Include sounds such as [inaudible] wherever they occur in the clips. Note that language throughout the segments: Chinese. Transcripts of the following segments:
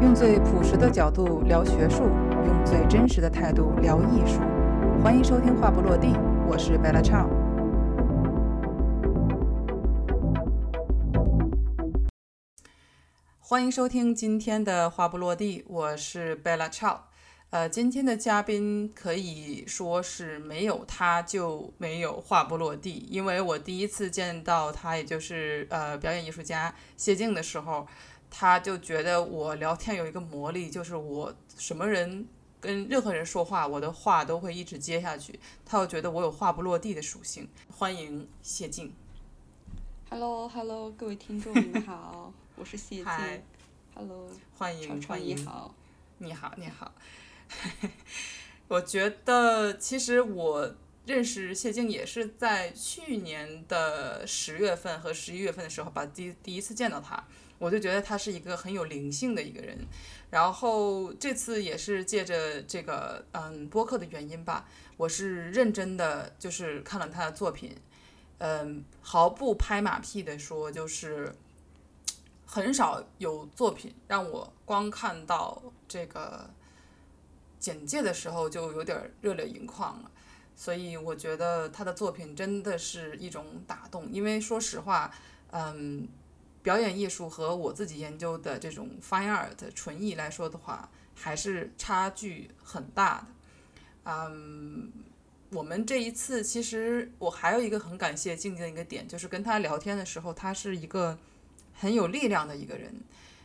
用最朴实的角度聊学术，用最真实的态度聊艺术。欢迎收听《话不落地》，我是 Bella Chow。欢迎收听今天的《话不落地》，我是 Bella Chow。呃，今天的嘉宾可以说是没有他就没有话不落地，因为我第一次见到他，也就是呃表演艺术家谢晋的时候。他就觉得我聊天有一个魔力，就是我什么人跟任何人说话，我的话都会一直接下去。他又觉得我有话不落地的属性。欢迎谢静。Hello，Hello，各位听众，你们好，我是谢静。Hello，欢迎欢迎。你好，你好，你好。[laughs] 我觉得其实我认识谢静也是在去年的十月份和十一月份的时候，吧第第一次见到他。我就觉得他是一个很有灵性的一个人，然后这次也是借着这个嗯播客的原因吧，我是认真的就是看了他的作品，嗯，毫不拍马屁的说，就是很少有作品让我光看到这个简介的时候就有点热泪盈眶了，所以我觉得他的作品真的是一种打动，因为说实话，嗯。表演艺术和我自己研究的这种 fine art 纯艺来说的话，还是差距很大的。嗯，我们这一次其实我还有一个很感谢静静的一个点，就是跟他聊天的时候，他是一个很有力量的一个人。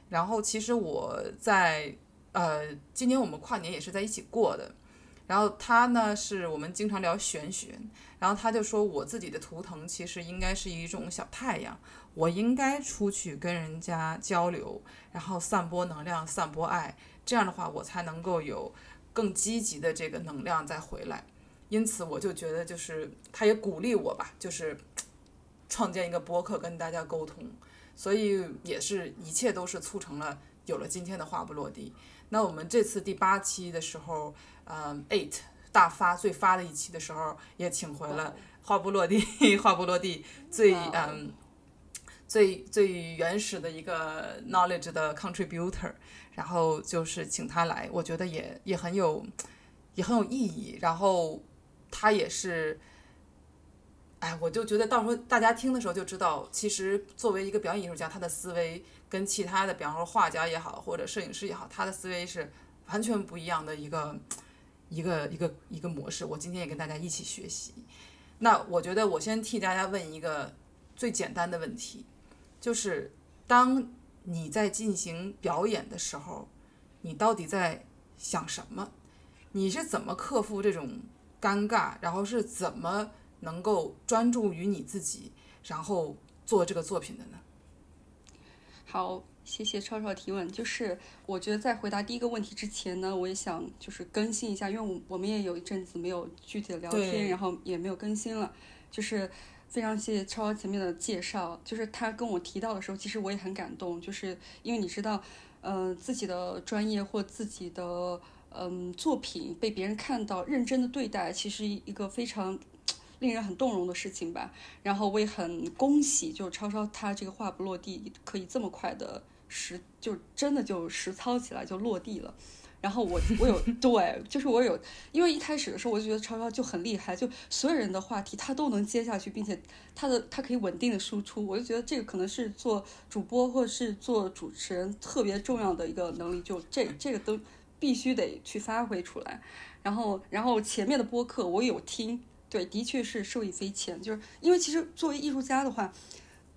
然后其实我在呃今年我们跨年也是在一起过的。然后他呢是我们经常聊玄学，然后他就说我自己的图腾其实应该是一种小太阳。我应该出去跟人家交流，然后散播能量、散播爱，这样的话我才能够有更积极的这个能量再回来。因此，我就觉得就是他也鼓励我吧，就是创建一个播客跟大家沟通。所以也是一切都是促成了有了今天的话不落地。那我们这次第八期的时候，嗯，eight 大发最发的一期的时候，也请回了话不落地，[laughs] 话不落地最嗯。最最原始的一个 knowledge 的 contributor，然后就是请他来，我觉得也也很有也很有意义。然后他也是，哎，我就觉得到时候大家听的时候就知道，其实作为一个表演艺术家，他的思维跟其他的，比方说画家也好，或者摄影师也好，他的思维是完全不一样的一个一个一个一个模式。我今天也跟大家一起学习。那我觉得我先替大家问一个最简单的问题。就是当你在进行表演的时候，你到底在想什么？你是怎么克服这种尴尬？然后是怎么能够专注于你自己，然后做这个作品的呢？好，谢谢超超提问。就是我觉得在回答第一个问题之前呢，我也想就是更新一下，因为我我们也有一阵子没有具体的聊天，然后也没有更新了，就是。非常谢谢超超前面的介绍，就是他跟我提到的时候，其实我也很感动，就是因为你知道，呃，自己的专业或自己的嗯作品被别人看到、认真的对待，其实一个非常令人很动容的事情吧。然后我也很恭喜，就超超他这个话不落地，可以这么快的实，就真的就实操起来就落地了。然后我我有 [laughs] 对，就是我有，因为一开始的时候我就觉得超超就很厉害，就所有人的话题他都能接下去，并且他的他可以稳定的输出，我就觉得这个可能是做主播或者是做主持人特别重要的一个能力，就这这个都必须得去发挥出来。然后然后前面的播客我有听，对，的确是受益匪浅，就是因为其实作为艺术家的话。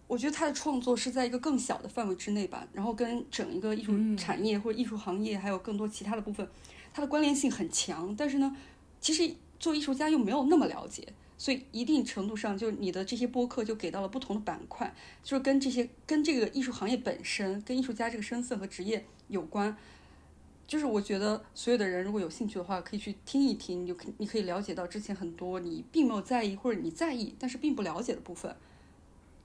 我觉得他的创作是在一个更小的范围之内吧，然后跟整一个艺术产业或者艺术行业还有更多其他的部分，它的关联性很强。但是呢，其实做艺术家又没有那么了解，所以一定程度上，就你的这些播客就给到了不同的板块，就是跟这些跟这个艺术行业本身、跟艺术家这个身份和职业有关。就是我觉得所有的人如果有兴趣的话，可以去听一听，你就可你可以了解到之前很多你并没有在意或者你在意但是并不了解的部分。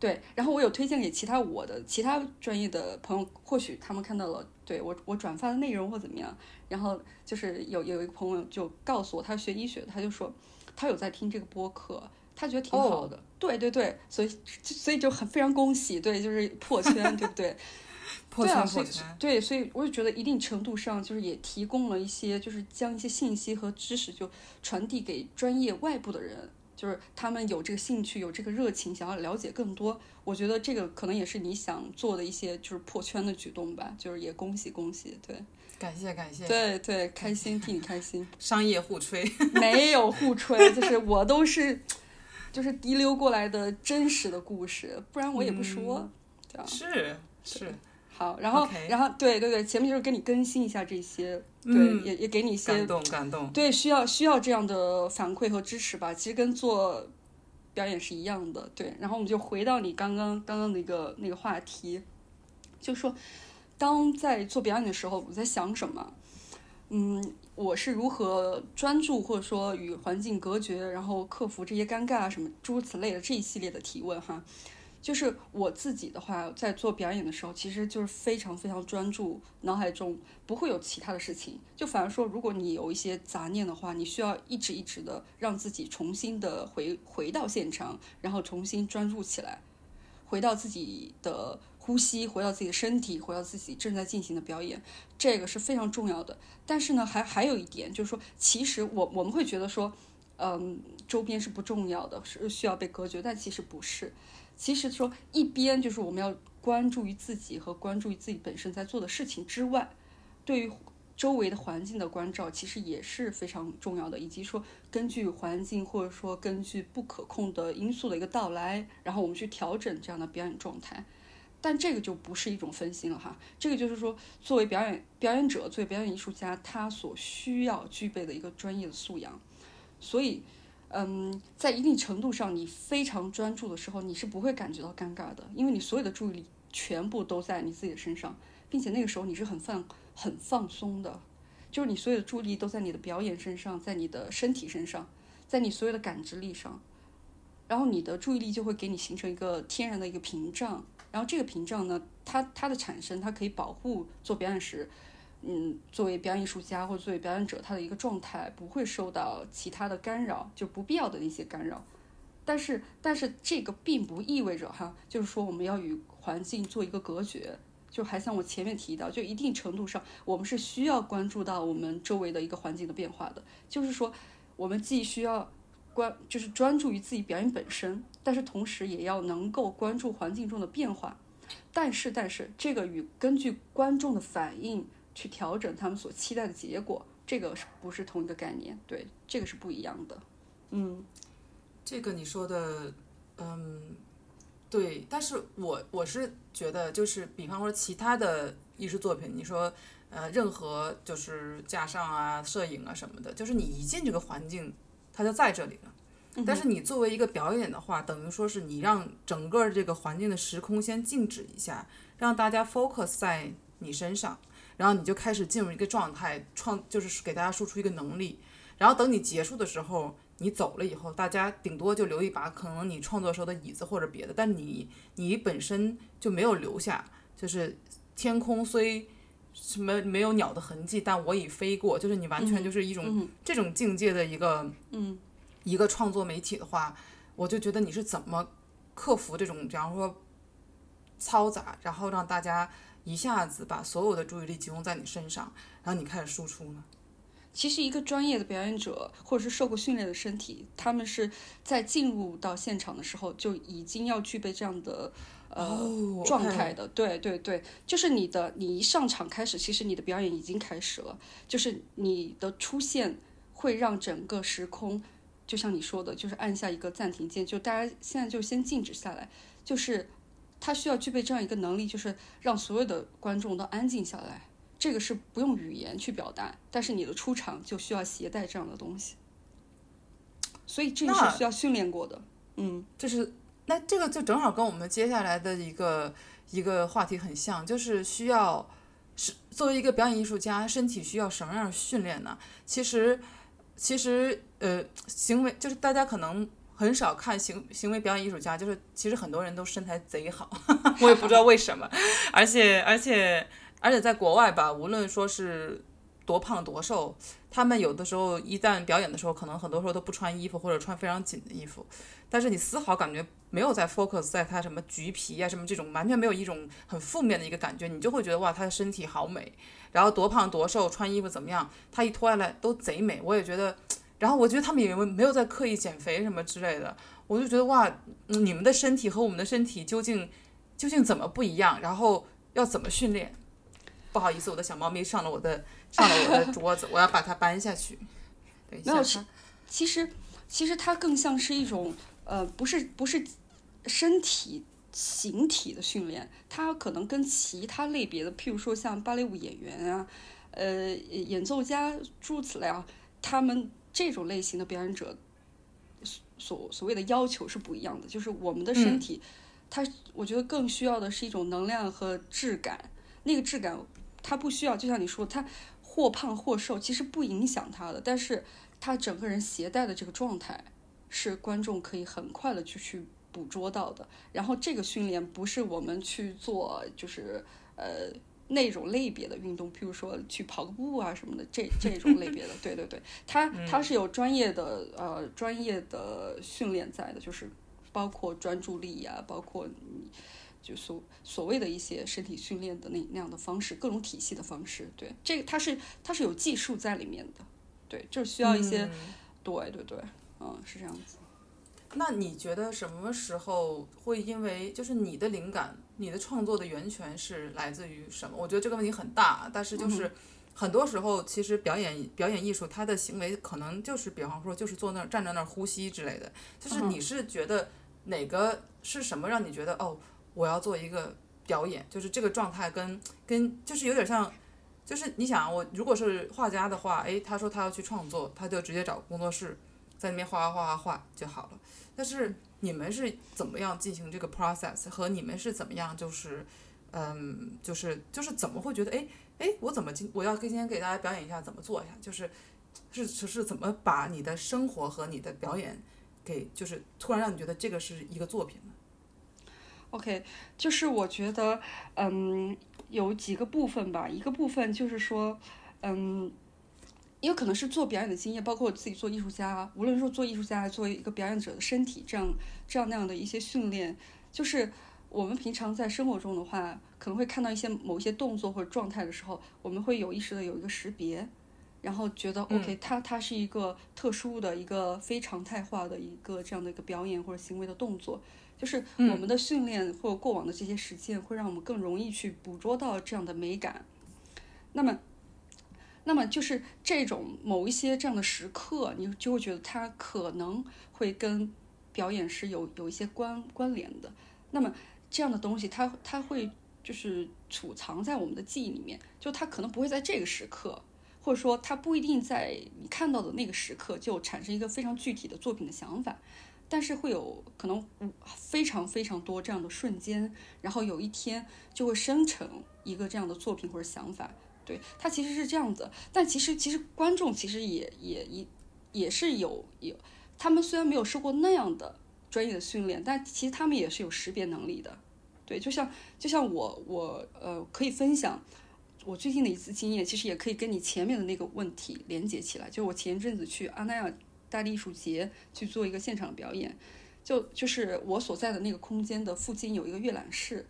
对，然后我有推荐给其他我的其他专业的朋友，或许他们看到了对我我转发的内容或怎么样，然后就是有有一个朋友就告诉我，他学医学，他就说他有在听这个播客，他觉得挺好的。对对对，所以所以就很非常恭喜，对，就是破圈，对不对？[laughs] 破圈破圈，对，所以我就觉得一定程度上就是也提供了一些，就是将一些信息和知识就传递给专业外部的人，就是他们有这个兴趣，有这个热情，想要了解更多。我觉得这个可能也是你想做的一些就是破圈的举动吧，就是也恭喜恭喜，对。感谢感谢，对对，开心替你开心，[laughs] 商业互吹，没有互吹，就是我都是就是滴溜过来的真实的故事，不然我也不说？是是，好，然后然后对对对，前面就是跟你更新一下这些，对，嗯也也给你一些感动感动，对需要需要这样的反馈和支持吧。其实跟做表演是一样的，对。然后我们就回到你刚刚刚刚那个那个话题，就说当在做表演的时候，我在想什么？嗯，我是如何专注，或者说与环境隔绝，然后克服这些尴尬啊什么诸如此类的这一系列的提问哈。就是我自己的话，在做表演的时候，其实就是非常非常专注，脑海中不会有其他的事情。就反而说，如果你有一些杂念的话，你需要一直一直的让自己重新的回回到现场，然后重新专注起来，回到自己的呼吸，回到自己的身体，回到自己正在进行的表演，这个是非常重要的。但是呢，还还有一点就是说，其实我我们会觉得说，嗯，周边是不重要的，是需要被隔绝，但其实不是。其实说一边就是我们要关注于自己和关注于自己本身在做的事情之外，对于周围的环境的关照其实也是非常重要的，以及说根据环境或者说根据不可控的因素的一个到来，然后我们去调整这样的表演状态。但这个就不是一种分心了哈，这个就是说，作为表演表演者，作为表演艺术家，他所需要具备的一个专业的素养。所以，嗯，在一定程度上，你非常专注的时候，你是不会感觉到尴尬的，因为你所有的注意力全部都在你自己的身上，并且那个时候你是很放很放松的，就是你所有的注意力都在你的表演身上，在你的身体身上，在你所有的感知力上，然后你的注意力就会给你形成一个天然的一个屏障，然后这个屏障呢，它它的产生，它可以保护做表演时。嗯，作为表演艺术家或者作为表演者，他的一个状态不会受到其他的干扰，就不必要的那些干扰。但是，但是这个并不意味着哈，就是说我们要与环境做一个隔绝。就还像我前面提到，就一定程度上，我们是需要关注到我们周围的一个环境的变化的。就是说，我们既需要关，就是专注于自己表演本身，但是同时也要能够关注环境中的变化。但是，但是这个与根据观众的反应。去调整他们所期待的结果，这个是不是同一个概念？对，这个是不一样的。嗯，这个你说的，嗯，对，但是我我是觉得，就是比方说其他的艺术作品，你说呃，任何就是架上啊、摄影啊什么的，就是你一进这个环境，它就在这里了。但是你作为一个表演的话，等于说是你让整个这个环境的时空先静止一下，让大家 focus 在你身上。然后你就开始进入一个状态，创就是给大家输出一个能力。然后等你结束的时候，你走了以后，大家顶多就留一把可能你创作时候的椅子或者别的，但你你本身就没有留下。就是天空虽什么没有鸟的痕迹，但我已飞过。就是你完全就是一种这种境界的一个嗯一个创作媒体的话，我就觉得你是怎么克服这种，比方说嘈杂，然后让大家。一下子把所有的注意力集中在你身上，然后你开始输出呢？其实，一个专业的表演者或者是受过训练的身体，他们是在进入到现场的时候就已经要具备这样的呃状态的。对对对，就是你的，你一上场开始，其实你的表演已经开始了。就是你的出现会让整个时空，就像你说的，就是按下一个暂停键，就大家现在就先静止下来，就是。他需要具备这样一个能力，就是让所有的观众都安静下来。这个是不用语言去表达，但是你的出场就需要携带这样的东西。所以这个是需要训练过的。嗯，就是那这个就正好跟我们接下来的一个一个话题很像，就是需要是作为一个表演艺术家，身体需要什么样的训练呢？其实，其实呃，行为就是大家可能。很少看行行为表演艺术家，就是其实很多人都身材贼好，[laughs] 我也不知道为什么，而且而且而且在国外吧，无论说是多胖多瘦，他们有的时候一旦表演的时候，可能很多时候都不穿衣服或者穿非常紧的衣服，但是你丝毫感觉没有在 focus 在他什么橘皮啊什么这种，完全没有一种很负面的一个感觉，你就会觉得哇，他的身体好美，然后多胖多瘦，穿衣服怎么样，他一脱下来都贼美，我也觉得，然后我觉得他们也没有在刻意减肥什么之类的，我就觉得哇，你们的身体和我们的身体究竟究竟怎么不一样，然后要怎么训练？不好意思，我的小猫咪上了我的上了我的桌子，[laughs] 我要把它搬下去。等一下，没有，其实其实它更像是一种呃，不是不是身体形体的训练，它可能跟其他类别的，譬如说像芭蕾舞演员啊，呃，演奏家诸如此类啊，他们这种类型的表演者所所谓的要求是不一样的。就是我们的身体，它我觉得更需要的是一种能量和质感，那个质感。它不需要，就像你说，它或胖或瘦，其实不影响它的。但是它整个人携带的这个状态，是观众可以很快的去去捕捉到的。然后这个训练不是我们去做，就是呃那种类别的运动，譬如说去跑个步啊什么的，这这种类别的。对对对，它它是有专业的呃专业的训练在的，就是包括专注力呀，包括你。就所所谓的一些身体训练的那那样的方式，各种体系的方式，对这个它是它是有技术在里面的，对，就是需要一些，对对对，嗯，是这样子。那你觉得什么时候会因为就是你的灵感，你的创作的源泉是来自于什么？我觉得这个问题很大，但是就是很多时候其实表演表演艺术它的行为可能就是比方说就是坐那儿站在那儿呼吸之类的，就是你是觉得哪个是什么让你觉得哦？我要做一个表演，就是这个状态跟跟就是有点像，就是你想我如果是画家的话，诶，他说他要去创作，他就直接找工作室，在那边画画画画画就好了。但是你们是怎么样进行这个 process？和你们是怎么样就是，嗯，就是就是怎么会觉得诶诶，我怎么今我要今天给大家表演一下怎么做一下，就是是是怎么把你的生活和你的表演给就是突然让你觉得这个是一个作品呢？OK，就是我觉得，嗯，有几个部分吧。一个部分就是说，嗯，也有可能是做表演的经验，包括我自己做艺术家，无论说做艺术家，作为一个表演者的身体，这样这样那样的一些训练，就是我们平常在生活中的话，可能会看到一些某一些动作或者状态的时候，我们会有意识的有一个识别，然后觉得 OK，它它是一个特殊的一个非常态化的一个这样的一个表演或者行为的动作。就是我们的训练或过往的这些实践，会让我们更容易去捕捉到这样的美感。那么，那么就是这种某一些这样的时刻，你就会觉得它可能会跟表演是有有一些关关联的。那么这样的东西，它它会就是储藏在我们的记忆里面，就它可能不会在这个时刻，或者说它不一定在你看到的那个时刻就产生一个非常具体的作品的想法。但是会有可能非常非常多这样的瞬间，然后有一天就会生成一个这样的作品或者想法。对，它其实是这样子。但其实其实观众其实也也也也是有有，他们虽然没有受过那样的专业的训练，但其实他们也是有识别能力的。对，就像就像我我呃可以分享我最近的一次经验，其实也可以跟你前面的那个问题连接起来。就我前一阵子去阿那亚。大艺术节去做一个现场表演，就就是我所在的那个空间的附近有一个阅览室，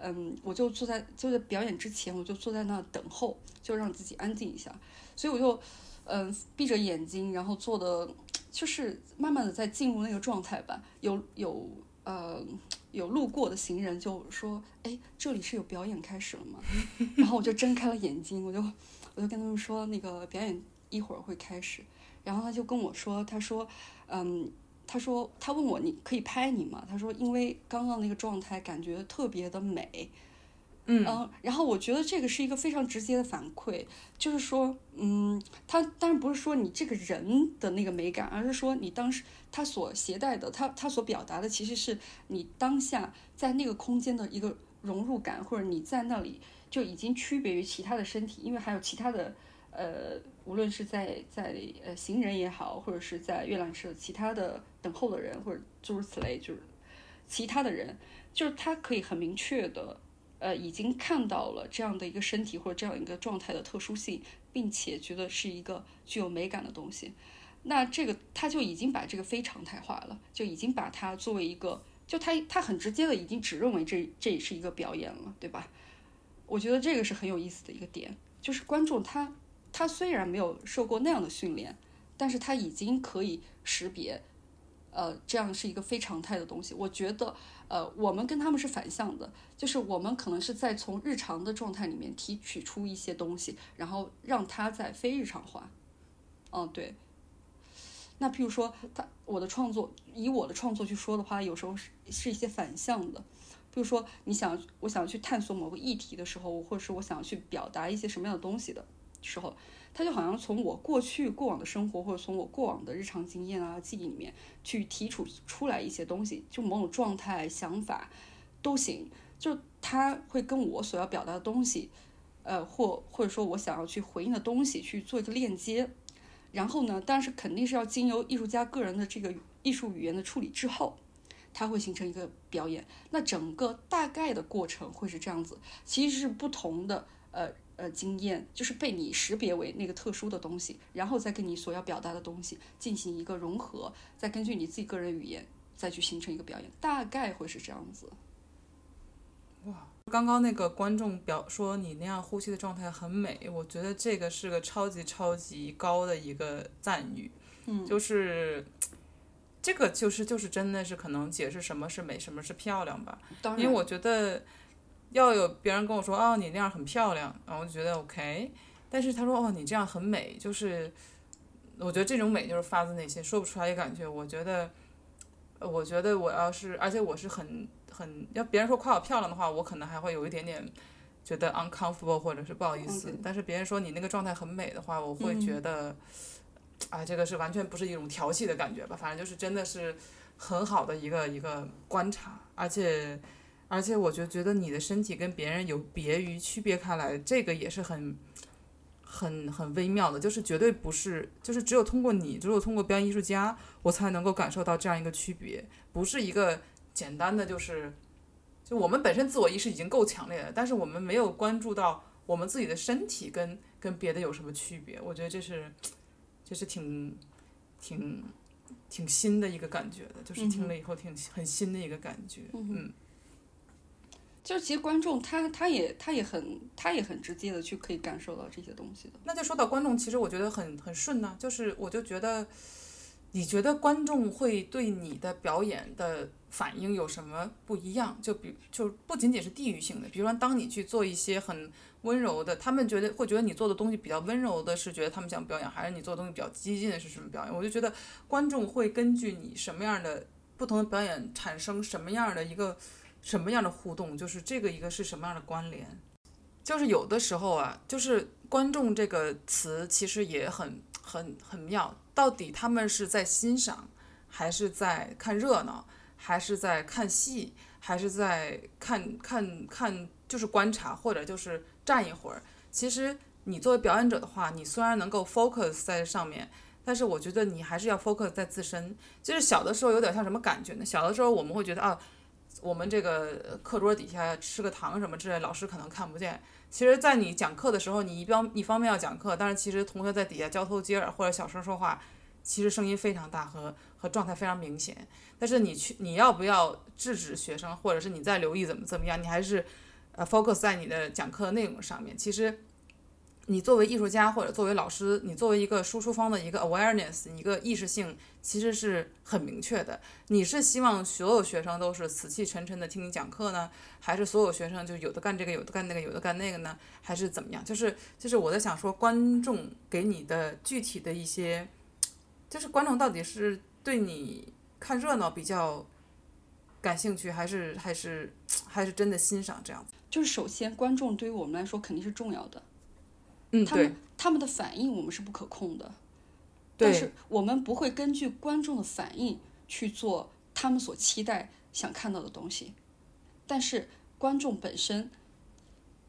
嗯，我就坐在就在表演之前，我就坐在那等候，就让自己安静一下。所以我就嗯闭着眼睛，然后做的就是慢慢的在进入那个状态吧。有有呃有路过的行人就说：“哎，这里是有表演开始了吗？” [laughs] 然后我就睁开了眼睛，我就我就跟他们说：“那个表演一会儿会开始。”然后他就跟我说：“他说，嗯，他说他问我你可以拍你吗？他说因为刚刚那个状态感觉特别的美，嗯，然后我觉得这个是一个非常直接的反馈，就是说，嗯，他当然不是说你这个人的那个美感，而是说你当时他所携带的，他他所表达的，其实是你当下在那个空间的一个融入感，或者你在那里就已经区别于其他的身体，因为还有其他的。”呃，无论是在在呃行人也好，或者是在阅览室其他的等候的人，或者诸如此类，就是其他的人，就是他可以很明确的，呃，已经看到了这样的一个身体或者这样一个状态的特殊性，并。且觉得是一个具有美感的东西，那这个他就已经把这个非常态化了，就已经把它作为一个，就他他很直接的已经只认为这这也是一个表演了，对吧？我觉得这个是很有意思的一个点，就是观众他他虽然没有受过那样的训练，但是他已经可以识别，呃，这样是一个非常态的东西。我觉得，呃，我们跟他们是反向的，就是我们可能是在从日常的状态里面提取出一些东西，然后让它在非日常化。嗯，对。那譬如说，他我的创作，以我的创作去说的话，有时候是是一些反向的。比如说，你想，我想去探索某个议题的时候，或者是我想去表达一些什么样的东西的时候，他就好像从我过去过往的生活，或者从我过往的日常经验啊、记忆里面去提出出来一些东西，就某种状态、想法都行。就他会跟我所要表达的东西，呃，或或者说我想要去回应的东西去做一个链接。然后呢，但是肯定是要经由艺术家个人的这个艺术语言的处理之后。它会形成一个表演，那整个大概的过程会是这样子，其实是不同的呃呃经验，就是被你识别为那个特殊的东西，然后再跟你所要表达的东西进行一个融合，再根据你自己个人语言再去形成一个表演，大概会是这样子。哇，刚刚那个观众表说你那样呼吸的状态很美，我觉得这个是个超级超级高的一个赞誉，嗯，就是。[tsk] 这个就是就是真的是可能解释什么是美，什么是漂亮吧。因为我觉得要有别人跟我说哦你那样很漂亮，然后我就觉得 OK。但是他说哦你这样很美，就是我觉得这种美就是发自内心说不出来的感觉。我觉得，我觉得我要是而且我是很很要别人说夸我漂亮的话，我可能还会有一点点觉得 uncomfortable 或者是不好意思。但是别人说你那个状态很美的话，我会觉得。啊，这个是完全不是一种调戏的感觉吧？反正就是真的是很好的一个一个观察，而且而且我就觉得你的身体跟别人有别于区别开来，这个也是很很很微妙的，就是绝对不是，就是只有通过你，只有通过表演艺术家，我才能够感受到这样一个区别，不是一个简单的就是就我们本身自我意识已经够强烈了，但是我们没有关注到我们自己的身体跟跟别的有什么区别，我觉得这是。这是挺，挺，挺新的一个感觉的，就是听了以后挺很新的一个感觉，嗯。就是其实观众他他也他也很他也很直接的去可以感受到这些东西的。那就说到观众，其实我觉得很很顺呢，就是我就觉得，你觉得观众会对你的表演的反应有什么不一样？就比就不仅仅是地域性的，比如说当你去做一些很。温柔的，他们觉得会觉得你做的东西比较温柔的，是觉得他们想表演，还是你做的东西比较激进的，是什么表演？我就觉得观众会根据你什么样的不同的表演产生什么样的一个什么样的互动，就是这个一个是什么样的关联？就是有的时候啊，就是观众这个词其实也很很很妙，到底他们是在欣赏，还是在看热闹，还是在看戏，还是在看看看就是观察，或者就是。站一会儿，其实你作为表演者的话，你虽然能够 focus 在上面，但是我觉得你还是要 focus 在自身。就是小的时候有点像什么感觉呢？小的时候我们会觉得啊，我们这个课桌底下吃个糖什么之类，老师可能看不见。其实，在你讲课的时候，你一边一方面要讲课，但是其实同学在底下交头接耳或者小声说话，其实声音非常大和和状态非常明显。但是你去你要不要制止学生，或者是你在留意怎么怎么样，你还是。呃，focus 在你的讲课内容上面。其实，你作为艺术家或者作为老师，你作为一个输出方的一个 awareness，一个意识性，其实是很明确的。你是希望所有学生都是死气沉沉的听你讲课呢，还是所有学生就有的干这个，有的干那个，有的干那个呢？还是怎么样？就是就是我在想说，观众给你的具体的一些，就是观众到底是对你看热闹比较感兴趣，还是还是还是真的欣赏这样子？就是首先，观众对于我们来说肯定是重要的，嗯，他们他们的反应我们是不可控的，但是我们不会根据观众的反应去做他们所期待想看到的东西。但是观众本身，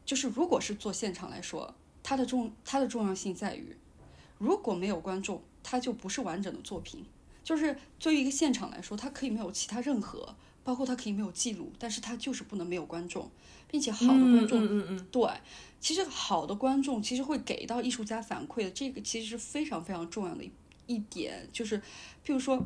就是如果是做现场来说，它的重它的重要性在于，如果没有观众，它就不是完整的作品。就是作为一个现场来说，它可以没有其他任何包括它可以没有记录，但是它就是不能没有观众，并且好的观众，嗯嗯嗯，对，其实好的观众其实会给到艺术家反馈的，这个其实是非常非常重要的一一点，就是譬如说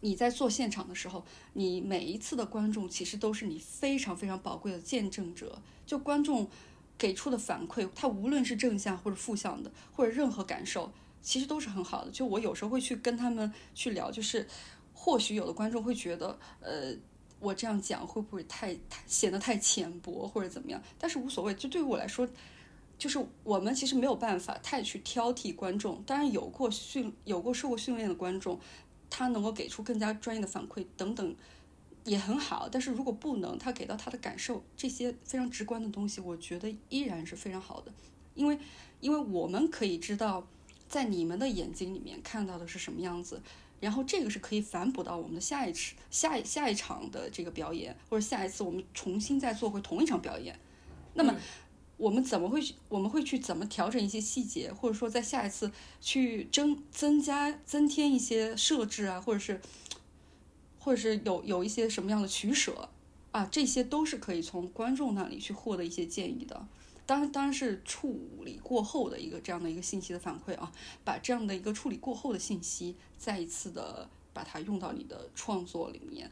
你在做现场的时候，你每一次的观众其实都是你非常非常宝贵的见证者，就观众给出的反馈，他无论是正向或者负向的，或者任何感受，其实都是很好的。就我有时候会去跟他们去聊，就是或许有的观众会觉得，呃。我这样讲会不会太太显得太浅薄或者怎么样？但是无所谓，就对于我来说，就是我们其实没有办法太去挑剔观众。当然有过训、有过受过训练的观众，他能够给出更加专业的反馈等等也很好。但是如果不能，他给到他的感受这些非常直观的东西，我觉得依然是非常好的，因为因为我们可以知道在你们的眼睛里面看到的是什么样子。然后这个是可以反哺到我们的下一次、下一下一场的这个表演，或者下一次我们重新再做回同一场表演。那么我们怎么会去？我们会去怎么调整一些细节，或者说在下一次去增增加、增添一些设置啊，或者是或者是有有一些什么样的取舍啊？这些都是可以从观众那里去获得一些建议的。当然，当然是处理过后的一个这样的一个信息的反馈啊，把这样的一个处理过后的信息再一次的把它用到你的创作里面，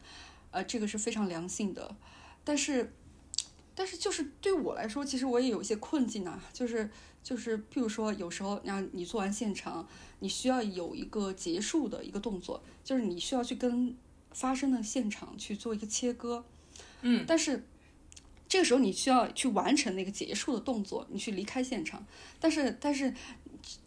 呃，这个是非常良性的。但是，但是就是对我来说，其实我也有一些困境啊，就是就是，譬如说，有时候让你做完现场，你需要有一个结束的一个动作，就是你需要去跟发生的现场去做一个切割，嗯，但是。这个时候你需要去完成那个结束的动作，你去离开现场。但是，但是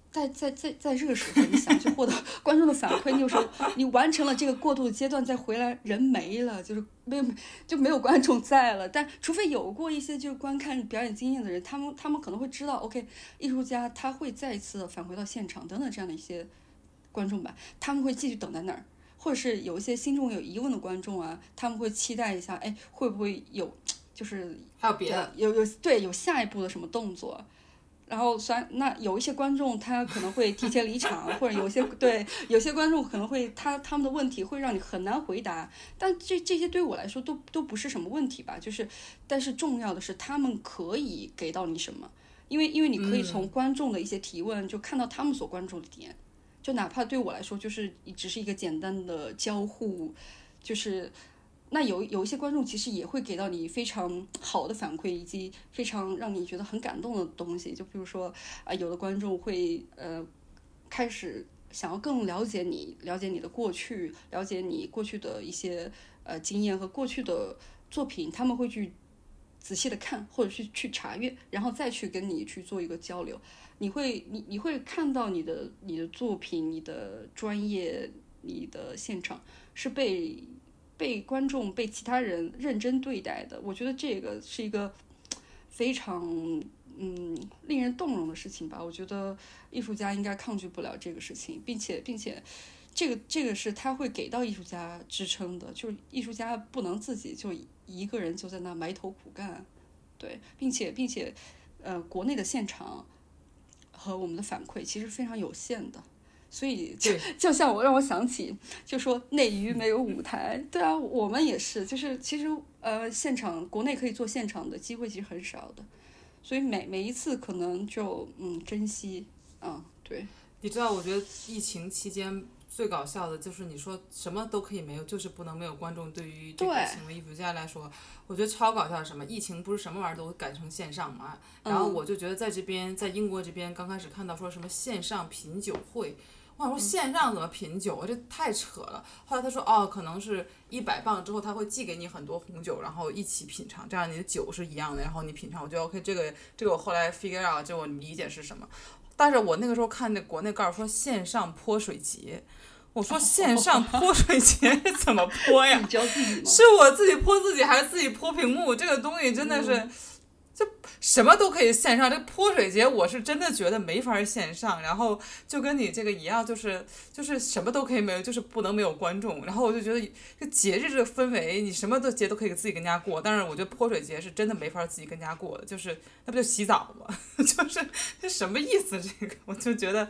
在在在在这个时候，你想去获得 [laughs] 观众的反馈，你有时候你完成了这个过渡的阶段，再回来人没了，就是没有就没有观众在了。但除非有过一些就是观看表演经验的人，他们他们可能会知道，OK，艺术家他会再一次返回到现场等等这样的一些观众吧，他们会继续等在那儿，或者是有一些心中有疑问的观众啊，他们会期待一下，哎，会不会有。就是还有别的，有有对有下一步的什么动作，然后虽然那有一些观众他可能会提前离场，或者有些对有些观众可能会他他们的问题会让你很难回答，但这这些对我来说都都不是什么问题吧？就是但是重要的是他们可以给到你什么，因为因为你可以从观众的一些提问就看到他们所关注的点，就哪怕对我来说就是只是一个简单的交互，就是。那有有一些观众其实也会给到你非常好的反馈，以及非常让你觉得很感动的东西。就比如说啊，有的观众会呃开始想要更了解你，了解你的过去，了解你过去的一些呃经验和过去的作品，他们会去仔细的看，或者是去查阅，然后再去跟你去做一个交流。你会你你会看到你的你的作品、你的专业、你的现场是被。被观众、被其他人认真对待的，我觉得这个是一个非常嗯令人动容的事情吧。我觉得艺术家应该抗拒不了这个事情，并且并且这个这个是他会给到艺术家支撑的，就是艺术家不能自己就一个人就在那埋头苦干，对，并且并且呃国内的现场和我们的反馈其实非常有限的。所以就 [laughs] 就像我让我想起，就说内娱没有舞台，对啊，我们也是，就是其实呃，现场国内可以做现场的机会其实很少的，所以每每一次可能就嗯珍惜，嗯对。你知道，我觉得疫情期间最搞笑的就是你说什么都可以没有，就是不能没有观众。对于这个行为艺术家来说，我觉得超搞笑。什么疫情不是什么玩意儿都改成线上嘛？然后我就觉得在这边，在英国这边刚开始看到说什么线上品酒会。我说线上怎么品酒啊？这太扯了。后来他说，哦，可能是一百磅之后他会寄给你很多红酒，然后一起品尝，这样你的酒是一样的，然后你品尝。我觉得 OK，这个这个我后来 figure out，就我理解是什么。但是我那个时候看那国内告诉说线上泼水节，我说线上泼水节怎么泼呀？[laughs] 是我自己泼自己还是自己泼屏幕？这个东西真的是。就什么都可以线上，这泼水节我是真的觉得没法线上。然后就跟你这个一样，就是就是什么都可以没有，就是不能没有观众。然后我就觉得这节日这个氛围，你什么的节都可以自己跟家过，但是我觉得泼水节是真的没法自己跟家过的。就是那不就洗澡吗？[laughs] 就是这什么意思？这个我就觉得，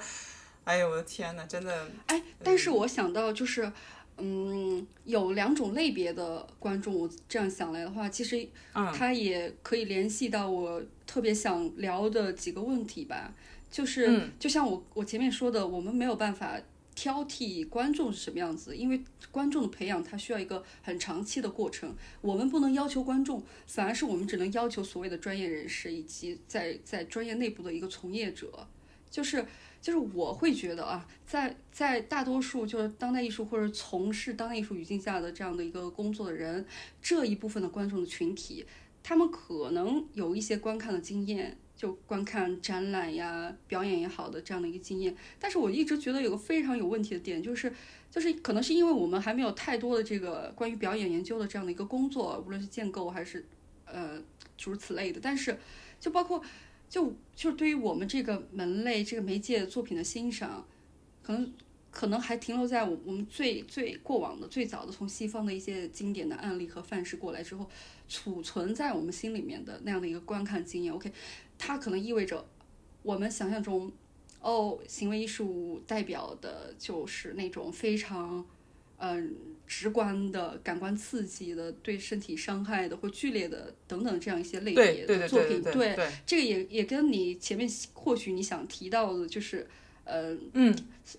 哎呦我的天呐，真的。哎，但是我想到就是。嗯，有两种类别的观众，我这样想来的话，其实他也可以联系到我特别想聊的几个问题吧。就是就像我我前面说的，我们没有办法挑剔观众是什么样子，因为观众的培养它需要一个很长期的过程。我们不能要求观众，反而是我们只能要求所谓的专业人士以及在在专业内部的一个从业者，就是。就是我会觉得啊，在在大多数就是当代艺术或者从事当代艺术语境下的这样的一个工作的人，这一部分的观众的群体，他们可能有一些观看的经验，就观看展览呀、表演也好的这样的一个经验。但是我一直觉得有个非常有问题的点，就是就是可能是因为我们还没有太多的这个关于表演研究的这样的一个工作，无论是建构还是呃诸如此类的。但是就包括。就就是对于我们这个门类这个媒介作品的欣赏，可能可能还停留在我我们最最过往的最早的从西方的一些经典的案例和范式过来之后，储存在我们心里面的那样的一个观看经验。OK，它可能意味着我们想象中，哦，行为艺术代表的就是那种非常。嗯，直观的感官刺激的，对身体伤害的或剧烈的等等这样一些类别的作品，对这个也也跟你前面或许你想提到的，就是呃嗯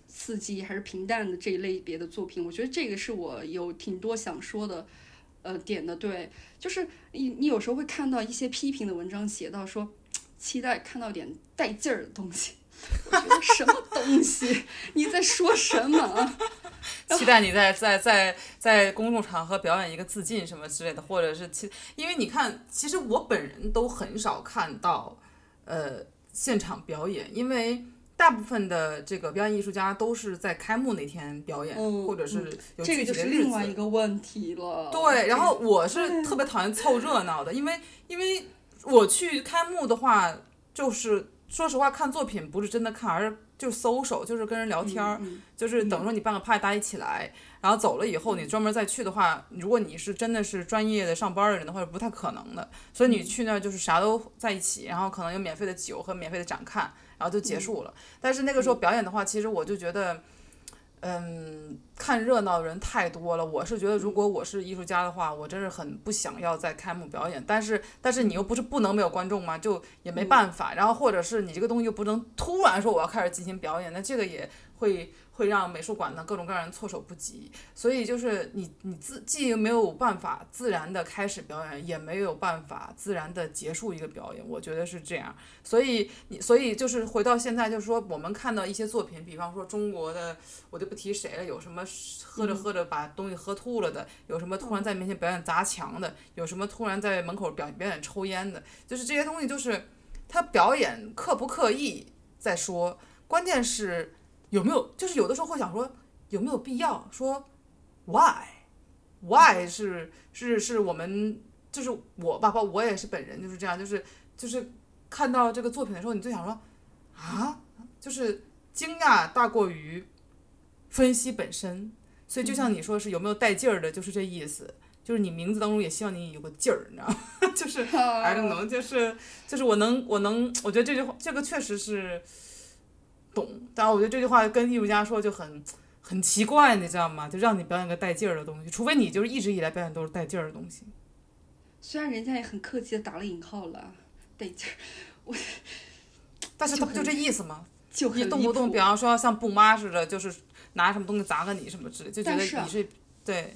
刺激还是平淡的这一类别的作品，我觉得这个是我有挺多想说的呃点的。对，就是你你有时候会看到一些批评的文章，写到说期待看到点带劲儿的东西，我觉得什么东西？[laughs] 你在说什么？期待你在在在在公众场合表演一个自尽什么之类的，或者是其，因为你看，其实我本人都很少看到，呃，现场表演，因为大部分的这个表演艺术家都是在开幕那天表演，或者是有具体的日子。另外一个问题了。对，然后我是特别讨厌凑热闹的，因为因为我去开幕的话，就是说实话看作品不是真的看，而是。就搜手，就是跟人聊天儿，就是等于说你办个派，大家一起来，然后走了以后，你专门再去的话，如果你是真的是专业的上班的人的话，不太可能的。所以你去那儿就是啥都在一起，然后可能有免费的酒和免费的展看，然后就结束了。但是那个时候表演的话，其实我就觉得。嗯，看热闹的人太多了。我是觉得，如果我是艺术家的话，我真是很不想要在开幕表演。但是，但是你又不是不能没有观众嘛，就也没办法。然后，或者是你这个东西又不能突然说我要开始进行表演，那这个也会。会让美术馆的各种各样人措手不及，所以就是你你自既没有办法自然的开始表演，也没有办法自然的结束一个表演，我觉得是这样。所以你所以就是回到现在，就是说我们看到一些作品，比方说中国的，我就不提谁了，有什么喝着喝着把东西喝吐了的，有什么突然在面前表演砸墙的，有什么突然在门口表表演抽烟的，就是这些东西，就是他表演刻不刻意再说，关键是。有没有就是有的时候会想说有没有必要说，why，why 是是是我们就是我吧，包我也是本人就是这样，就是就是看到这个作品的时候，你就想说啊，就是惊讶大过于分析本身，所以就像你说是有没有带劲儿的，就是这意思，就是你名字当中也希望你有个劲儿，你知道吗？[laughs] 就是 I don't know，就是就是我能我能，我觉得这句话这个确实是。懂，但我觉得这句话跟艺术家说就很很奇怪，你知道吗？就让你表演个带劲儿的东西，除非你就是一直以来表演都是带劲儿的东西。虽然人家也很客气的打了引号了，带劲儿，我。[laughs] 但是他不就这意思吗？[laughs] 就你动不动，比方说像布妈似的，就是拿什么东西砸个你什么之类，就觉得你是对。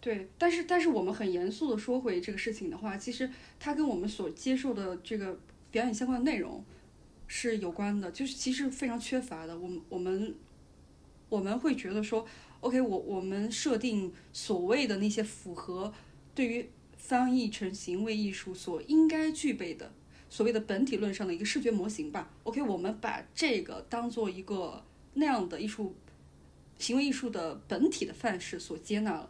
对，但是但是我们很严肃的说回这个事情的话，其实它跟我们所接受的这个表演相关的内容。是有关的，就是其实非常缺乏的。我们我们我们会觉得说，OK，我我们设定所谓的那些符合对于翻译成行为艺术所应该具备的所谓的本体论上的一个视觉模型吧。OK，我们把这个当做一个那样的艺术行为艺术的本体的范式所接纳了。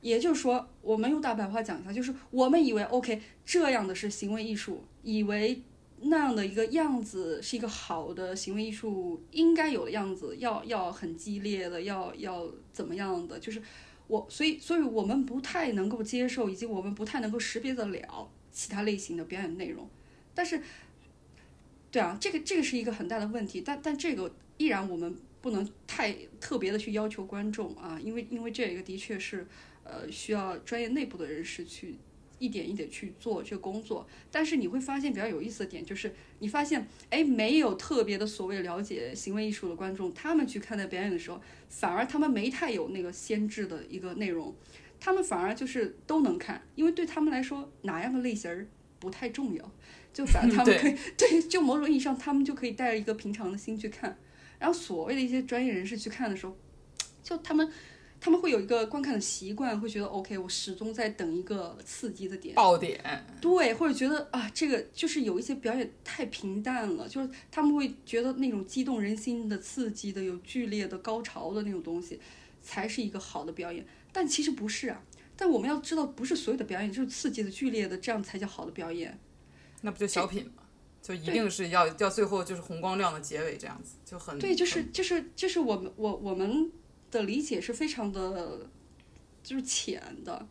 也就是说，我们用大白话讲一下，就是我们以为 OK 这样的是行为艺术，以为。那样的一个样子是一个好的行为艺术应该有的样子，要要很激烈的，要要怎么样的？就是我，所以，所以我们不太能够接受，以及我们不太能够识别得了其他类型的表演内容。但是，对啊，这个这个是一个很大的问题。但但这个依然我们不能太特别的去要求观众啊，因为因为这个的确是呃需要专业内部的人士去一点一点去做这个工作。但是你会发现比较有意思的点就是，你发现哎没有特别的所谓了解行为艺术的观众，他们去看待表演的时候，反而他们没太有那个先制的一个内容，他们反而就是都能看，因为对他们来说哪样的类型儿不太重要，就反正 [laughs] 他们可以对，就某种意义上他们就可以带着一个平常的心去看。然后所谓的一些专业人士去看的时候，就他们他们会有一个观看的习惯，会觉得 OK，我始终在等一个刺激的点，爆点，对，或者觉得啊，这个就是有一些表演太平淡了，就是他们会觉得那种激动人心的、刺激的、有剧烈的高潮的那种东西，才是一个好的表演。但其实不是啊，但我们要知道，不是所有的表演就是刺激的、剧烈的，这样才叫好的表演。那不就小品吗？就一定是要要最后就是红光亮的结尾这样子，就很对，就是就是就是我们我我们的理解是非常的，就是浅的。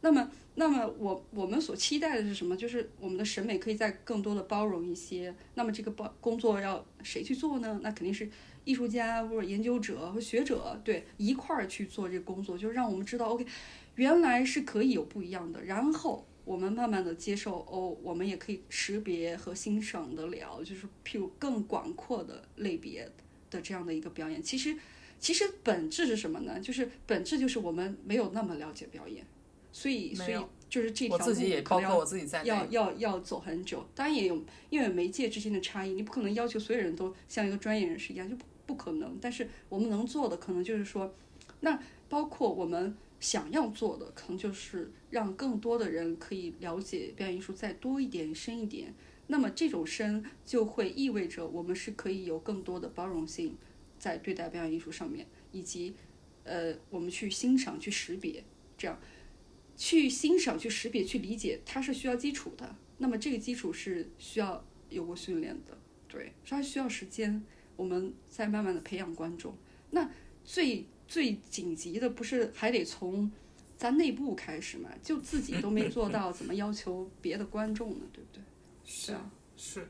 那么那么我我们所期待的是什么？就是我们的审美可以再更多的包容一些。那么这个包工作要谁去做呢？那肯定是艺术家或者研究者和学者对一块儿去做这个工作，就是让我们知道，OK，原来是可以有不一样的。然后。我们慢慢的接受哦，我们也可以识别和欣赏得了，就是譬如更广阔的类别的这样的一个表演。其实，其实本质是什么呢？就是本质就是我们没有那么了解表演，所以所以就是这条路可能要要要要走很久。当然也有因为媒介之间的差异，你不可能要求所有人都像一个专业人士一样，就不不可能。但是我们能做的可能就是说，那包括我们。想要做的可能就是让更多的人可以了解表演艺术再多一点、深一点。那么这种深就会意味着我们是可以有更多的包容性在对待表演艺术上面，以及呃，我们去欣赏、去识别，这样去欣赏、去识别、去理解，它是需要基础的。那么这个基础是需要有过训练的，对，它需要时间，我们在慢慢的培养观众。那最。最紧急的不是还得从咱内部开始嘛？就自己都没做到，怎么要求别的观众呢？对不对？是啊，是。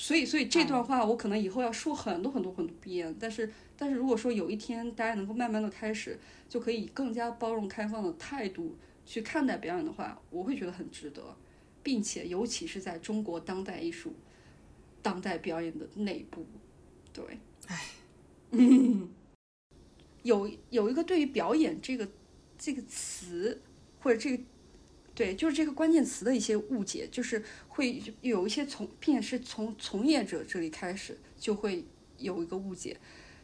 所以，所以这段话我可能以后要说很多很多很多遍。但是，但是如果说有一天大家能够慢慢的开始，就可以更加包容开放的态度去看待表演的话，我会觉得很值得，并且尤其是在中国当代艺术、当代表演的内部，对，唉，[laughs] 嗯。有有一个对于表演这个这个词或者这个对就是这个关键词的一些误解，就是会有一些从并且是从从业者这里开始就会有一个误解，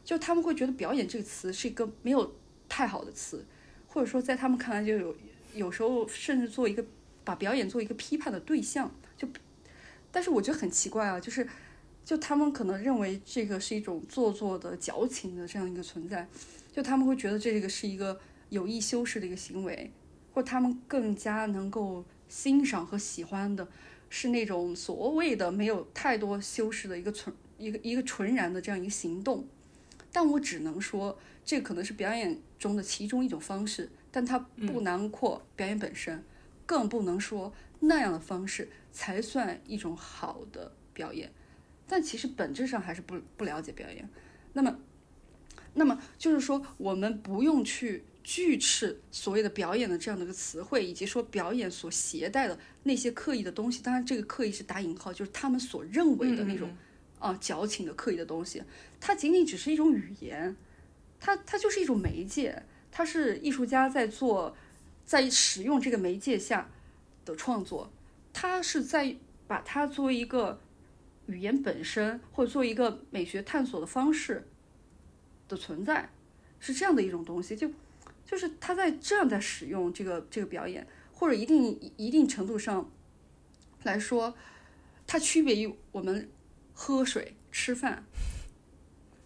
就他们会觉得表演这个词是一个没有太好的词，或者说在他们看来就有有时候甚至做一个把表演做一个批判的对象，就但是我觉得很奇怪啊，就是就他们可能认为这个是一种做作的矫情的这样一个存在。就他们会觉得这个是一个有意修饰的一个行为，或他们更加能够欣赏和喜欢的是那种所谓的没有太多修饰的一个纯一个一个纯然的这样一个行动。但我只能说，这可能是表演中的其中一种方式，但它不囊括表演本身，更不能说那样的方式才算一种好的表演。但其实本质上还是不不了解表演。那么。那么就是说，我们不用去拒斥所谓的表演的这样的一个词汇，以及说表演所携带的那些刻意的东西。当然，这个刻意是打引号，就是他们所认为的那种啊矫情的刻意的东西。它仅仅只是一种语言，它它就是一种媒介，它是艺术家在做，在使用这个媒介下的创作，它是在把它作为一个语言本身，或者作为一个美学探索的方式。的存在是这样的一种东西，就就是他在这样在使用这个这个表演，或者一定一定程度上来说，它区别于我们喝水吃饭。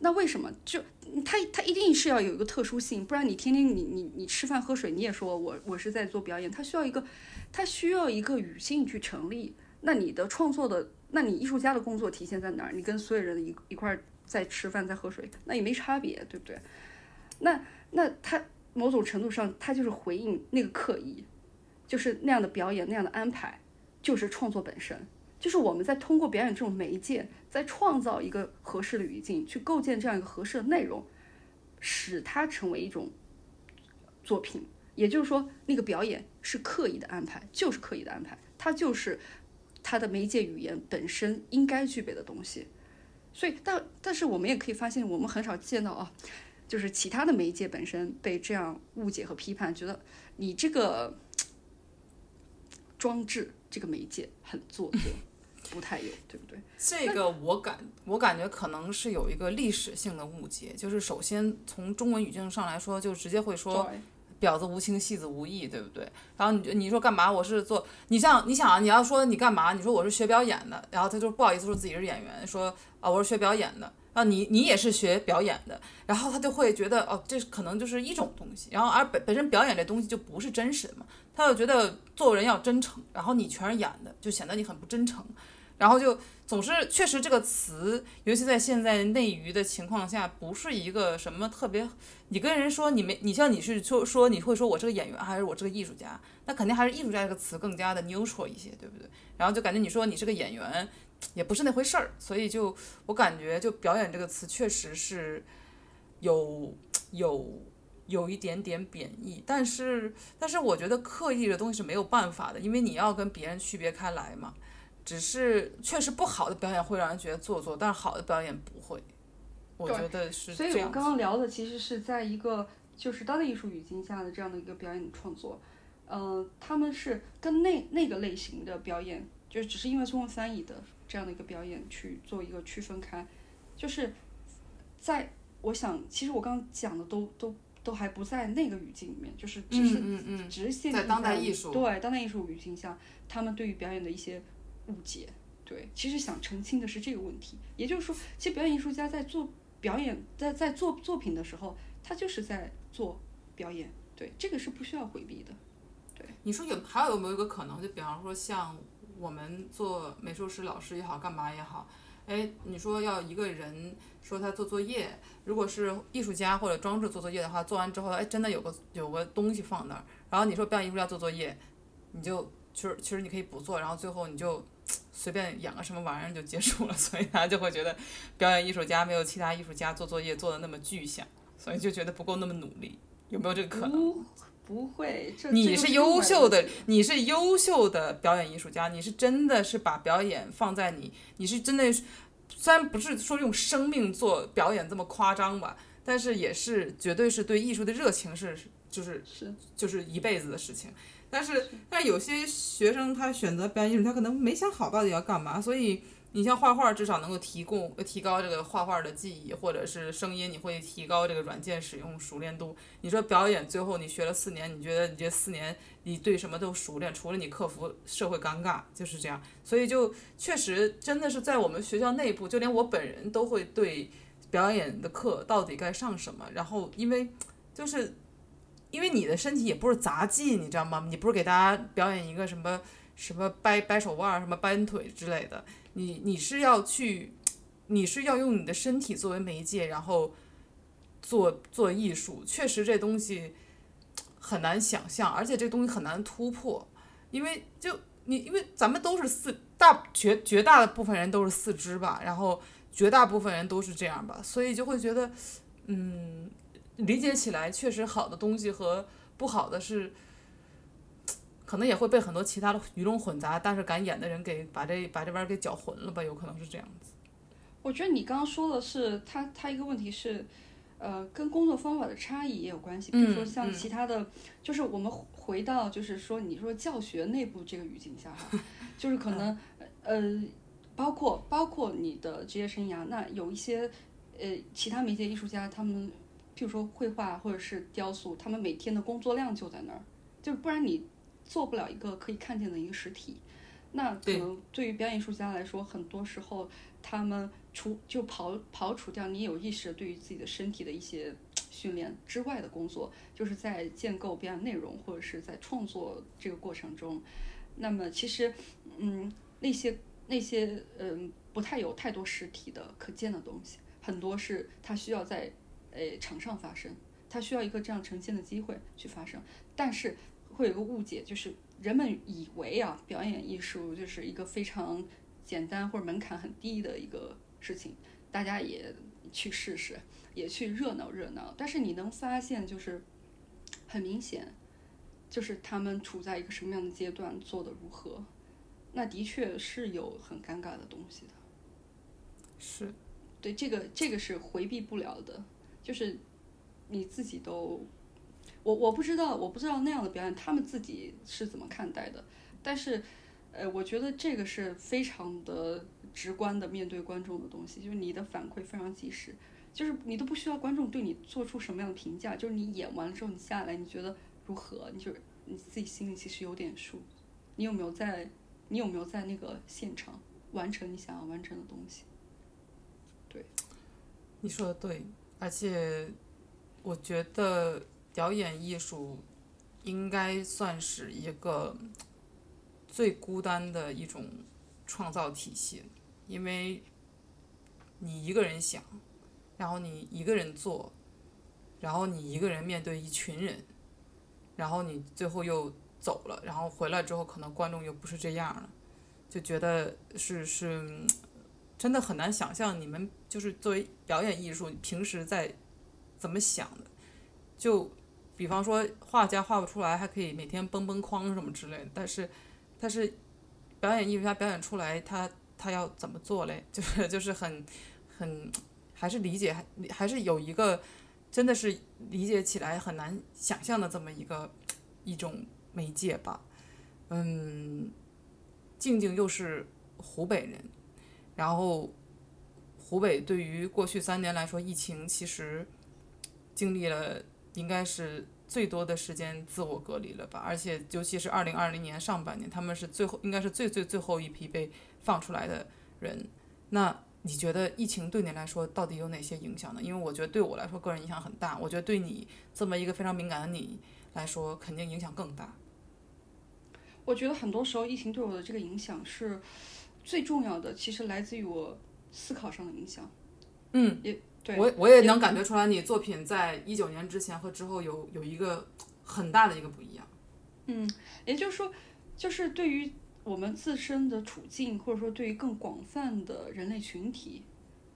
那为什么就它它一定是要有一个特殊性？不然你天天你你你吃饭喝水，你也说我我是在做表演，它需要一个它需要一个语境去成立。那你的创作的，那你艺术家的工作体现在哪儿？你跟所有人一一块儿。在吃饭，在喝水，那也没差别，对不对？那那他某种程度上，他就是回应那个刻意，就是那样的表演，那样的安排，就是创作本身。就是我们在通过表演这种媒介，在创造一个合适的语境，去构建这样一个合适的内容，使它成为一种作品。也就是说，那个表演是刻意的安排，就是刻意的安排，它就是它的媒介语言本身应该具备的东西。所以，但但是我们也可以发现，我们很少见到啊，就是其他的媒介本身被这样误解和批判，觉得你这个装置这个媒介很做作。[laughs] 不太有，对不对？这个我感我感觉可能是有一个历史性的误解，就是首先从中文语境上来说，就直接会说“婊子无情，戏子无义”，对不对？然后你你说干嘛？我是做你像你想啊，你要说你干嘛？你说我是学表演的，然后他就不好意思说自己是演员，说啊我是学表演的，啊你你也是学表演的，然后他就会觉得哦这可能就是一种东西，然后而本本身表演这东西就不是真实的嘛，他就觉得做人要真诚，然后你全是演的，就显得你很不真诚。然后就总是确实这个词，尤其在现在内娱的情况下，不是一个什么特别。你跟人说你没，你像你是说说你会说我是个演员还是我是个艺术家，那肯定还是艺术家这个词更加的 neutral 一些，对不对？然后就感觉你说你是个演员，也不是那回事儿。所以就我感觉就表演这个词确实是有有有一点点贬义，但是但是我觉得刻意的东西是没有办法的，因为你要跟别人区别开来嘛。只是确实不好的表演会让人觉得做作，但是好的表演不会，我觉得是所以，我刚刚聊的其实是在一个就是当代艺术语境下的这样的一个表演创作，嗯，他们是跟那那个类型的表演，就只是因为中文翻译的这样的一个表演去做一个区分开，就是在我想，其实我刚刚讲的都都都还不在那个语境里面，就是只是嗯嗯只是限定在当代艺术对当代艺术语境下，他们对于表演的一些。误解，对，其实想澄清的是这个问题。也就是说，其实表演艺术家在做表演，在在做作品的时候，他就是在做表演，对，这个是不需要回避的。对，你说有还有没有一个可能？就比方说，像我们做美术师、老师也好，干嘛也好，哎，你说要一个人说他做作业，如果是艺术家或者装置做作业的话，做完之后，哎，真的有个有个东西放那儿，然后你说表演艺术家做作业，你就其实其实你可以不做，然后最后你就。[tsk] 随便演个什么玩意儿就结束了，[laughs] 所以他就会觉得表演艺术家没有其他艺术家做作业做的那么具象，所以就觉得不够那么努力。有没有这个可能？不会，你是优秀的，你是优秀的表演艺术家，你是真的是把表演放在你，你是真的，虽然不是说用生命做表演这么夸张吧，但是也是绝对是对艺术的热情是就是是就是一辈子的事情。但是，但有些学生他选择表演艺术，他可能没想好到底要干嘛。所以，你像画画，至少能够提供提高这个画画的技艺，或者是声音，你会提高这个软件使用熟练度。你说表演，最后你学了四年，你觉得你这四年你对什么都熟练，除了你克服社会尴尬，就是这样。所以，就确实真的是在我们学校内部，就连我本人都会对表演的课到底该上什么。然后，因为就是。因为你的身体也不是杂技，你知道吗？你不是给大家表演一个什么什么掰掰手腕、什么掰腿之类的，你你是要去，你是要用你的身体作为媒介，然后做做艺术。确实这东西很难想象，而且这东西很难突破，因为就你因为咱们都是四大绝绝大的部分人都是四肢吧，然后绝大部分人都是这样吧，所以就会觉得嗯。理解起来确实好的东西和不好的是，可能也会被很多其他的鱼龙混杂，但是敢演的人给把这把这玩意儿给搅混了吧，有可能是这样子。我觉得你刚刚说的是，他他一个问题是，呃，跟工作方法的差异也有关系。比如说像其他的，就是我们回到就是说，你说教学内部这个语境下哈，就是可能呃，包括包括你的职业生涯，那有一些呃其他媒介艺术家他们。譬如说绘画或者是雕塑，他们每天的工作量就在那儿，就是不然你做不了一个可以看见的一个实体。那可能对于表演艺术家来说，很多时候他们除就刨刨除掉你有意识对于自己的身体的一些训练之外的工作，就是在建构表演内容或者是在创作这个过程中，那么其实嗯那些那些嗯不太有太多实体的可见的东西，很多是它需要在。诶，场上发生，它需要一个这样呈现的机会去发生，但是会有个误解，就是人们以为啊，表演艺术就是一个非常简单或者门槛很低的一个事情，大家也去试试，也去热闹热闹。但是你能发现，就是很明显，就是他们处在一个什么样的阶段，做的如何，那的确是有很尴尬的东西的。是，对这个这个是回避不了的，就是你自己都，我我不知道我不知道那样的表演他们自己是怎么看待的，但是。呃，我觉得这个是非常的直观的面对观众的东西，就是你的反馈非常及时，就是你都不需要观众对你做出什么样的评价，就是你演完了之后你下来你觉得如何，你就你自己心里其实有点数，你有没有在你有没有在那个现场完成你想要完成的东西？对，你说的对，而且我觉得表演艺术应该算是一个。最孤单的一种创造体系，因为你一个人想，然后你一个人做，然后你一个人面对一群人，然后你最后又走了，然后回来之后可能观众又不是这样了，就觉得是是，真的很难想象你们就是作为表演艺术平时在怎么想的，就比方说画家画不出来，还可以每天崩崩框什么之类，但是。但是，表演艺术家表演出来，他他要怎么做嘞？[laughs] 就是就是很很还是理解还是有一个真的是理解起来很难想象的这么一个一种媒介吧。嗯，静静又是湖北人，然后湖北对于过去三年来说，疫情其实经历了应该是。最多的时间自我隔离了吧，而且尤其是二零二零年上半年，他们是最后应该是最最最后一批被放出来的人。那你觉得疫情对你来说到底有哪些影响呢？因为我觉得对我来说个人影响很大，我觉得对你这么一个非常敏感的你来说，肯定影响更大。我觉得很多时候疫情对我的这个影响是最重要的，其实来自于我思考上的影响。嗯，也。我我也能感觉出来，你作品在一九年之前和之后有有一个很大的一个不一样。嗯，也就是说，就是对于我们自身的处境，或者说对于更广泛的人类群体，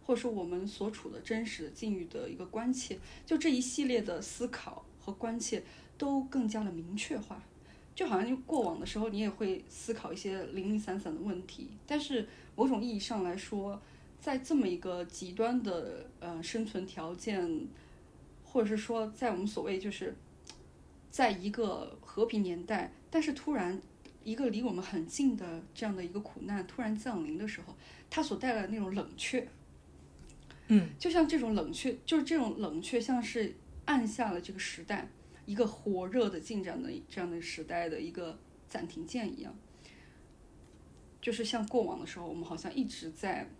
或者说我们所处的真实的境遇的一个关切，就这一系列的思考和关切都更加的明确化。就好像过往的时候，你也会思考一些零零散散的问题，但是某种意义上来说。在这么一个极端的呃生存条件，或者是说，在我们所谓就是，在一个和平年代，但是突然一个离我们很近的这样的一个苦难突然降临的时候，它所带来的那种冷却，嗯，就像这种冷却，就是这种冷却，像是按下了这个时代一个火热的进展的这样的时代的一个暂停键一样，就是像过往的时候，我们好像一直在。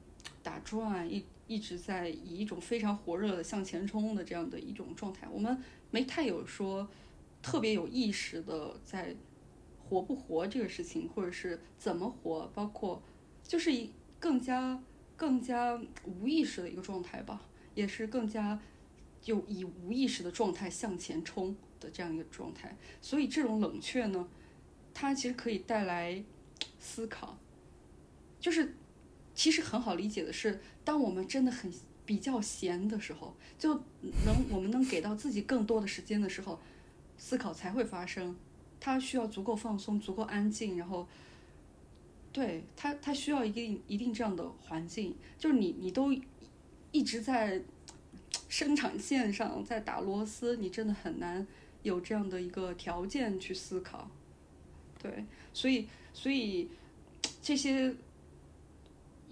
打转一一直在以一种非常火热的向前冲的这样的一种状态，我们没太有说特别有意识的在活不活这个事情，或者是怎么活，包括就是一更加更加无意识的一个状态吧，也是更加就以无意识的状态向前冲的这样一个状态。所以这种冷却呢，它其实可以带来思考，就是。其实很好理解的是，当我们真的很比较闲的时候，就能我们能给到自己更多的时间的时候，思考才会发生。它需要足够放松、足够安静，然后，对它它需要一定一定这样的环境。就是你你都一直在生产线上在打螺丝，你真的很难有这样的一个条件去思考。对，所以所以这些。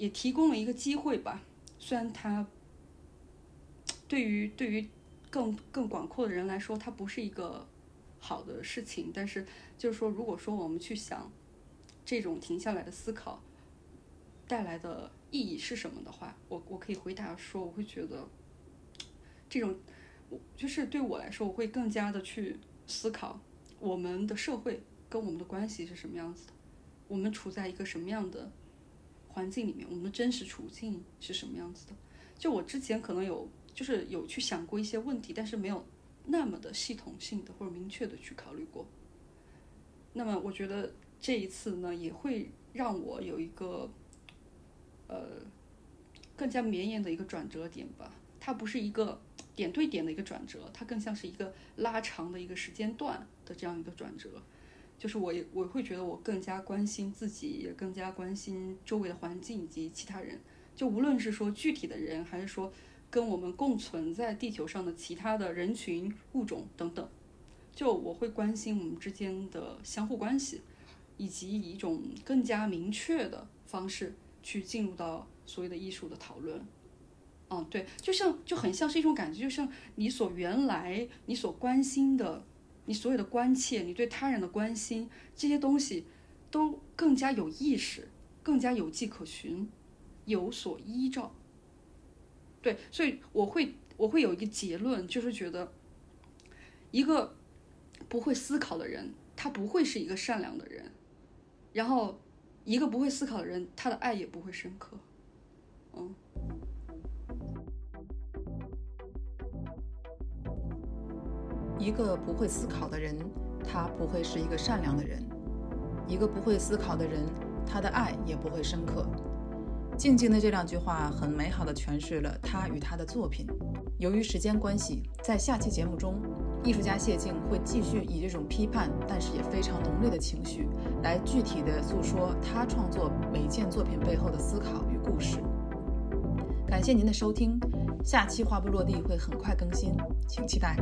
也提供了一个机会吧，虽然它对于对于更更广阔的人来说，它不是一个好的事情，但是就是说，如果说我们去想这种停下来的思考带来的意义是什么的话，我我可以回答说，我会觉得这种我就是对我来说，我会更加的去思考我们的社会跟我们的关系是什么样子的，我们处在一个什么样的。环境里面，我们的真实处境是什么样子的？就我之前可能有，就是有去想过一些问题，但是没有那么的系统性的或者明确的去考虑过。那么我觉得这一次呢，也会让我有一个呃更加绵延的一个转折点吧。它不是一个点对点的一个转折，它更像是一个拉长的一个时间段的这样一个转折。就是我也我会觉得我更加关心自己，也更加关心周围的环境以及其他人。就无论是说具体的人，还是说跟我们共存在地球上的其他的人群、物种等等，就我会关心我们之间的相互关系，以及以一种更加明确的方式去进入到所谓的艺术的讨论。嗯，对，就像就很像是一种感觉，就像你所原来你所关心的，你所有的关切，你对他人的关心，这些东西都更加有意识，更加有迹可循，有所依照。对，所以我会我会有一个结论，就是觉得一个不会思考的人，他不会是一个善良的人，然后一个不会思考的人，他的爱也不会深刻。嗯。一个不会思考的人，他不会是一个善良的人；一个不会思考的人，他的爱也不会深刻。静静的这两句话很美好的诠释了他与他的作品。由于时间关系，在下期节目中，艺术家谢晋会继续以这种批判，但是也非常浓烈的情绪，来具体的诉说他创作每件作品背后的思考与故事。感谢您的收听，下期话不落地会很快更新，请期待。